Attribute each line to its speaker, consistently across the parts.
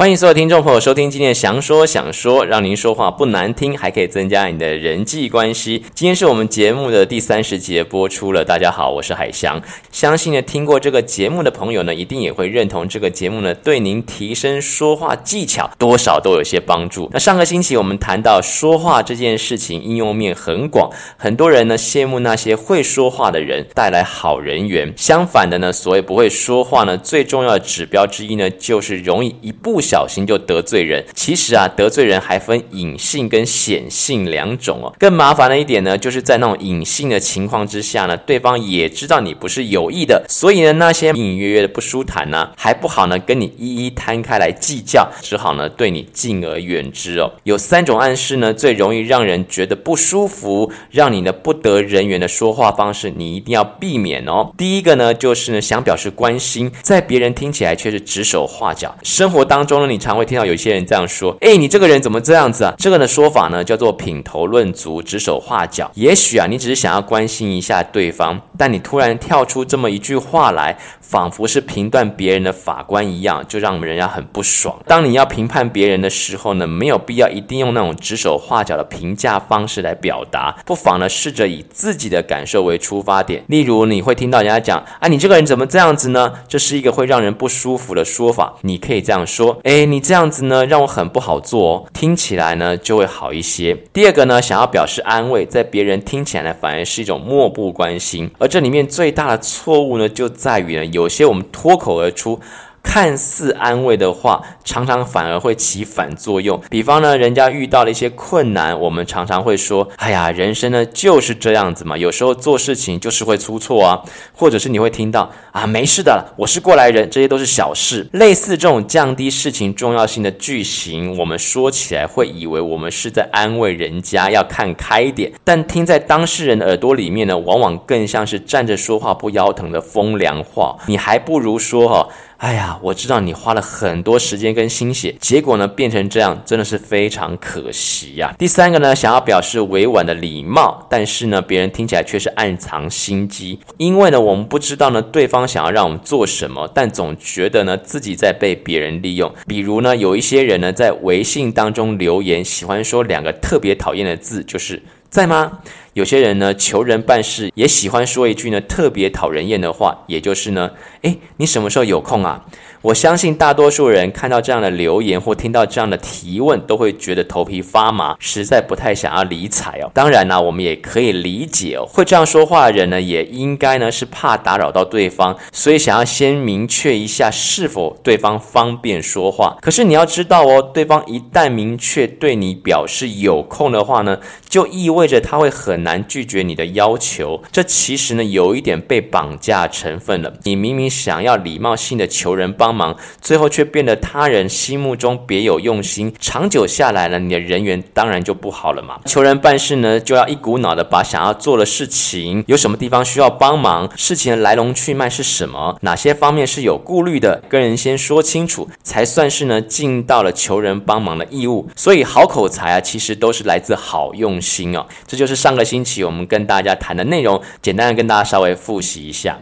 Speaker 1: 欢迎所有听众朋友收听今天的祥说想说，让您说话不难听，还可以增加你的人际关系。今天是我们节目的第三十节播出了。大家好，我是海翔。相信呢，听过这个节目的朋友呢，一定也会认同这个节目呢，对您提升说话技巧多少都有些帮助。那上个星期我们谈到说话这件事情应用面很广，很多人呢羡慕那些会说话的人带来好人缘。相反的呢，所谓不会说话呢，最重要的指标之一呢，就是容易一不小心就得罪人。其实啊，得罪人还分隐性跟显性两种哦。更麻烦的一点呢，就是在那种隐性的情况之下呢，对方也知道你不是有意的，所以呢，那些隐隐约约的不舒坦呢，还不好呢跟你一一摊开来计较，只好呢对你敬而远之哦。有三种暗示呢，最容易让人觉得不舒服，让你呢不得人缘的说话方式，你一定要避免哦。第一个呢，就是呢想表示关心，在别人听起来却是指手画脚。生活当中呢，你常会听到有些人这样说：“诶，你这个人怎么这样子啊？”这个呢说法呢叫做品头论足、指手画脚。也许啊，你只是想要关心一下对方，但你突然跳出这么一句话来，仿佛是评断别人的法官一样，就让人家很不爽。当你要评判别人的时候呢，没有必要一定用那种指手画脚的评价方式来表达，不妨呢试着以自己的感受为出发点。例如，你会听到人家讲：“啊，你这个人怎么这样子呢？”这是一个会让人不舒服的说法。你可以这样说：“哎，你这样子呢，让我很不好做。”听起来呢就会好一些。第二个呢，想要表示安慰，在别人听起来反而是一种漠不关心。而这里面最大的错误呢，就在于呢，有些我们脱口而出。看似安慰的话，常常反而会起反作用。比方呢，人家遇到了一些困难，我们常常会说：“哎呀，人生呢就是这样子嘛，有时候做事情就是会出错啊。”或者是你会听到：“啊，没事的，我是过来人，这些都是小事。”类似这种降低事情重要性的句型，我们说起来会以为我们是在安慰人家要看开点，但听在当事人的耳朵里面呢，往往更像是站着说话不腰疼的风凉话。你还不如说哈。哎呀，我知道你花了很多时间跟跟心血，结果呢变成这样，真的是非常可惜呀。第三个呢，想要表示委婉的礼貌，但是呢，别人听起来却是暗藏心机，因为呢，我们不知道呢对方想要让我们做什么，但总觉得呢自己在被别人利用。比如呢，有一些人呢在微信当中留言，喜欢说两个特别讨厌的字，就是在吗？有些人呢，求人办事也喜欢说一句呢特别讨人厌的话，也就是呢，诶，你什么时候有空啊？我相信大多数人看到这样的留言或听到这样的提问，都会觉得头皮发麻，实在不太想要理睬哦。当然呢，我们也可以理解哦，会这样说话的人呢，也应该呢是怕打扰到对方，所以想要先明确一下是否对方方便说话。可是你要知道哦，对方一旦明确对你表示有空的话呢，就意味着他会很难拒绝你的要求。这其实呢有一点被绑架成分了。你明明想要礼貌性的求人帮。帮忙，最后却变得他人心目中别有用心，长久下来了，你的人缘当然就不好了嘛。求人办事呢，就要一股脑的把想要做的事情，有什么地方需要帮忙，事情的来龙去脉是什么，哪些方面是有顾虑的，跟人先说清楚，才算是呢尽到了求人帮忙的义务。所以好口才啊，其实都是来自好用心哦。这就是上个星期我们跟大家谈的内容，简单的跟大家稍微复习一下。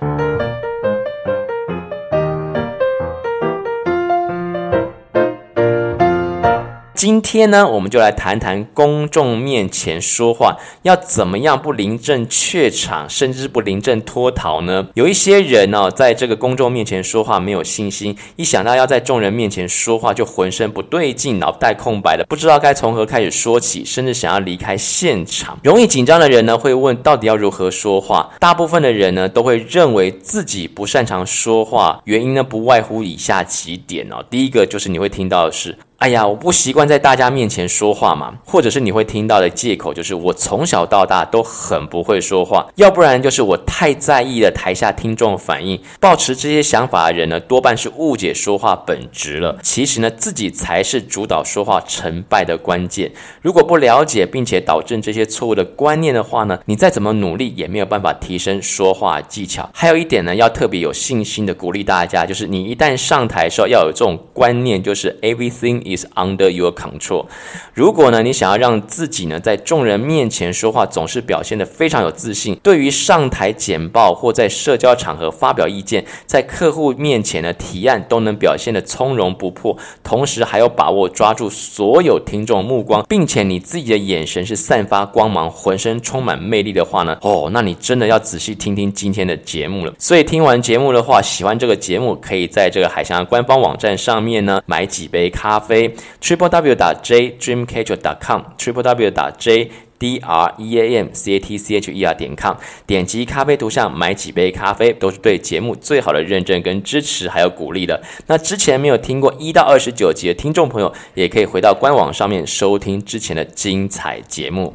Speaker 1: 今天呢，我们就来谈谈公众面前说话要怎么样不临阵怯场，甚至不临阵脱逃呢？有一些人呢、哦，在这个公众面前说话没有信心，一想到要在众人面前说话，就浑身不对劲，脑袋空白的，不知道该从何开始说起，甚至想要离开现场。容易紧张的人呢，会问到底要如何说话？大部分的人呢，都会认为自己不擅长说话，原因呢，不外乎以下几点哦。第一个就是你会听到的是。哎呀，我不习惯在大家面前说话嘛，或者是你会听到的借口就是我从小到大都很不会说话，要不然就是我太在意了台下听众反应。抱持这些想法的人呢，多半是误解说话本质了。其实呢，自己才是主导说话成败的关键。如果不了解并且导致这些错误的观念的话呢，你再怎么努力也没有办法提升说话技巧。还有一点呢，要特别有信心的鼓励大家，就是你一旦上台的时候要有这种观念，就是 everything。Is under your control。如果呢，你想要让自己呢在众人面前说话总是表现得非常有自信，对于上台简报或在社交场合发表意见，在客户面前呢提案都能表现得从容不迫，同时还有把握抓住所有听众目光，并且你自己的眼神是散发光芒，浑身充满魅力的话呢，哦，那你真的要仔细听听今天的节目了。所以听完节目的话，喜欢这个节目，可以在这个海翔官方网站上面呢买几杯咖啡，triple w 打 j dreamcatcher dot com，triple w 打 j d r e a m c a t c h e r 点 com，点击咖啡图像买几杯咖啡，都是对节目最好的认证跟支持，还有鼓励的。那之前没有听过一到二十九集的听众朋友，也可以回到官网上面收听之前的精彩节目。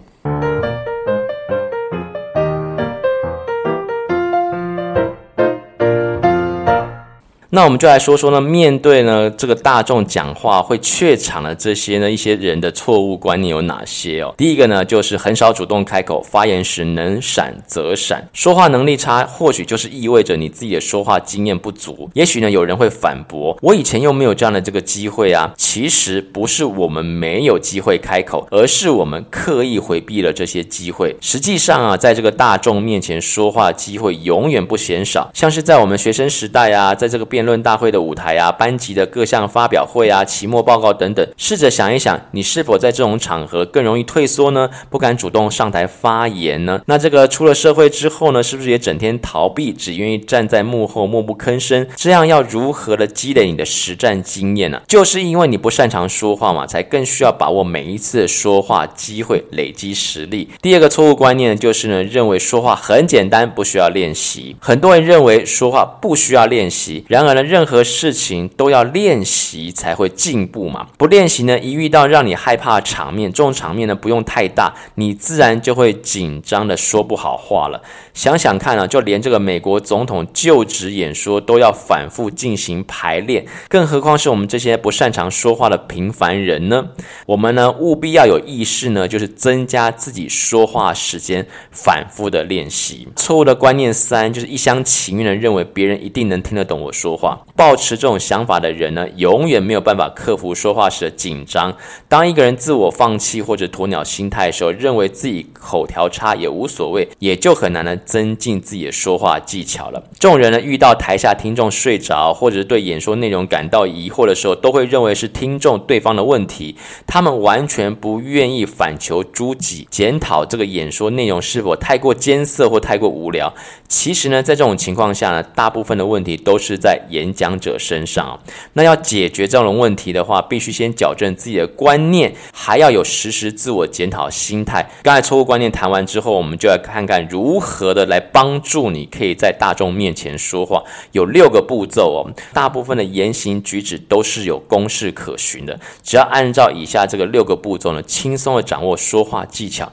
Speaker 1: 那我们就来说说呢，面对呢这个大众讲话会怯场的这些呢一些人的错误观念有哪些哦？第一个呢就是很少主动开口，发言时能闪则闪，说话能力差，或许就是意味着你自己的说话经验不足。也许呢有人会反驳，我以前又没有这样的这个机会啊。其实不是我们没有机会开口，而是我们刻意回避了这些机会。实际上啊，在这个大众面前说话机会永远不嫌少，像是在我们学生时代啊，在这个变论大会的舞台啊，班级的各项发表会啊，期末报告等等，试着想一想，你是否在这种场合更容易退缩呢？不敢主动上台发言呢？那这个出了社会之后呢，是不是也整天逃避，只愿意站在幕后默不吭声？这样要如何的积累你的实战经验呢？就是因为你不擅长说话嘛，才更需要把握每一次说话机会，累积实力。第二个错误观念就是呢，认为说话很简单，不需要练习。很多人认为说话不需要练习，然而呢，任何事情都要练习才会进步嘛，不练习呢，一遇到让你害怕的场面，这种场面呢不用太大，你自然就会紧张的说不好话了。想想看啊，就连这个美国总统就职演说都要反复进行排练，更何况是我们这些不擅长说话的平凡人呢？我们呢务必要有意识呢，就是增加自己说话时间，反复的练习。错误的观念三就是一厢情愿的认为别人一定能听得懂我说话。抱持这种想法的人呢，永远没有办法克服说话时的紧张。当一个人自我放弃或者鸵鸟心态的时候，认为自己口条差也无所谓，也就很难呢增进自己的说话技巧了。这种人呢，遇到台下听众睡着，或者是对演说内容感到疑惑的时候，都会认为是听众对方的问题。他们完全不愿意反求诸己，检讨这个演说内容是否太过艰涩或太过无聊。其实呢，在这种情况下呢，大部分的问题都是在演讲者身上，那要解决这种问题的话，必须先矫正自己的观念，还要有实时自我检讨心态。刚才错误观念谈完之后，我们就来看看如何的来帮助你可以在大众面前说话。有六个步骤哦，大部分的言行举止都是有公式可循的，只要按照以下这个六个步骤呢，轻松的掌握说话技巧。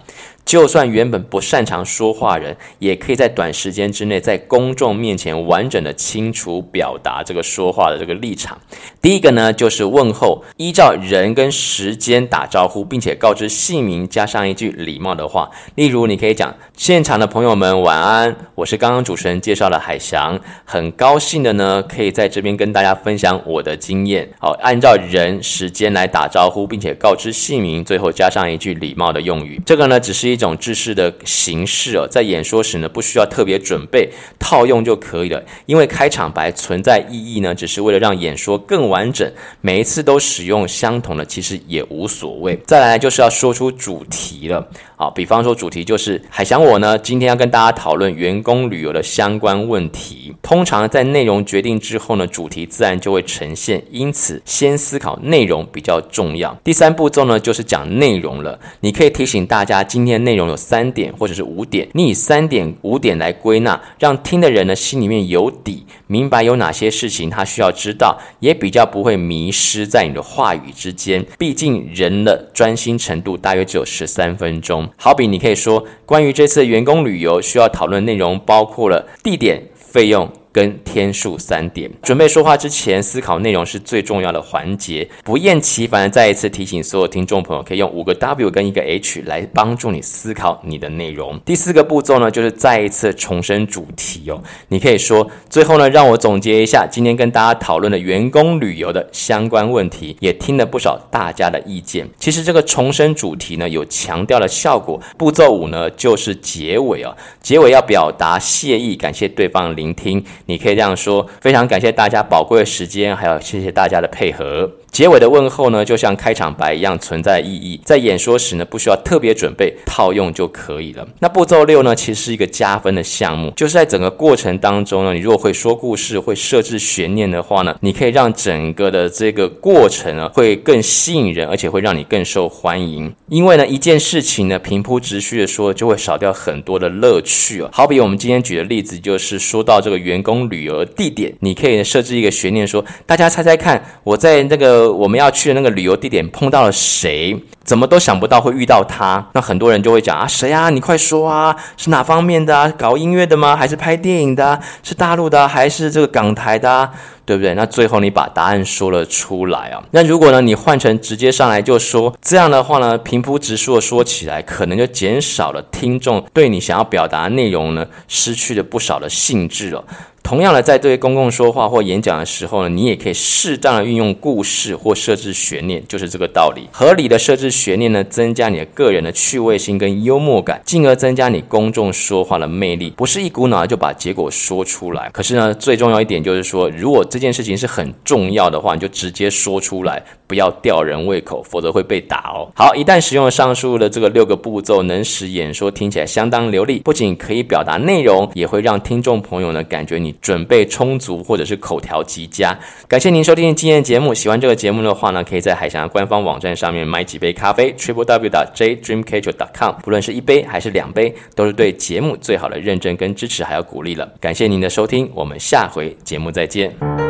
Speaker 1: 就算原本不擅长说话人，也可以在短时间之内在公众面前完整的清楚表达这个说话的这个立场。第一个呢，就是问候，依照人跟时间打招呼，并且告知姓名，加上一句礼貌的话。例如，你可以讲：现场的朋友们晚安，我是刚刚主持人介绍的海翔，很高兴的呢，可以在这边跟大家分享我的经验。好，按照人时间来打招呼，并且告知姓名，最后加上一句礼貌的用语。这个呢，只是一。一种制式的形式哦，在演说时呢，不需要特别准备，套用就可以了。因为开场白存在意义呢，只是为了让演说更完整。每一次都使用相同的，其实也无所谓。再来就是要说出主题了。好，比方说主题就是海翔我呢，今天要跟大家讨论员工旅游的相关问题。通常在内容决定之后呢，主题自然就会呈现。因此，先思考内容比较重要。第三步骤呢，就是讲内容了。你可以提醒大家，今天内容有三点或者是五点，你以三点五点来归纳，让听的人呢心里面有底，明白有哪些事情他需要知道，也比较不会迷失在你的话语之间。毕竟人的专心程度大约只有十三分钟。好比你可以说，关于这次员工旅游需要讨论内容包括了地点。费用、跟天数三点。准备说话之前，思考内容是最重要的环节。不厌其烦的再一次提醒所有听众朋友，可以用五个 W 跟一个 H 来帮助你思考你的内容。第四个步骤呢，就是再一次重申主题哦。你可以说，最后呢，让我总结一下今天跟大家讨论的员工旅游的相关问题，也听了不少大家的意见。其实这个重申主题呢，有强调的效果。步骤五呢，就是结尾哦。结尾要表达谢意，感谢对方聆听。你可以这样说：非常感谢大家宝贵的时间，还有谢谢大家的配合。结尾的问候呢，就像开场白一样存在意义，在演说时呢，不需要特别准备，套用就可以了。那步骤六呢，其实是一个加分的项目，就是在整个过程当中呢，你如果会说故事，会设置悬念的话呢，你可以让整个的这个过程呢，会更吸引人，而且会让你更受欢迎。因为呢，一件事情呢，平铺直叙的说，就会少掉很多的乐趣哦。好比我们今天举的例子，就是说到这个员工旅游地点，你可以设置一个悬念说，说大家猜猜看，我在那个。呃我们要去的那个旅游地点碰到了谁？怎么都想不到会遇到他。那很多人就会讲啊，谁啊？你快说啊！是哪方面的啊？搞音乐的吗？还是拍电影的？是大陆的？还是这个港台的？对不对？那最后你把答案说了出来啊。那如果呢，你换成直接上来就说，这样的话呢，平铺直述的说起来，可能就减少了听众对你想要表达的内容呢，失去了不少的兴致了。同样的，在对公共说话或演讲的时候呢，你也可以适当的运用故事或设置悬念，就是这个道理。合理的设置悬念呢，增加你的个人的趣味性跟幽默感，进而增加你公众说话的魅力。不是一股脑就把结果说出来。可是呢，最重要一点就是说，如果这件事情是很重要的话，你就直接说出来，不要吊人胃口，否则会被打哦。好，一旦使用了上述的这个六个步骤，能使演说听起来相当流利，不仅可以表达内容，也会让听众朋友呢感觉你。准备充足，或者是口条极佳。感谢您收听今天的节目。喜欢这个节目的话呢，可以在海翔官方网站上面买几杯咖啡，triple w 打 j dreamcatcher dot com。不论是一杯还是两杯，都是对节目最好的认证跟支持，还有鼓励了。感谢您的收听，我们下回节目再见。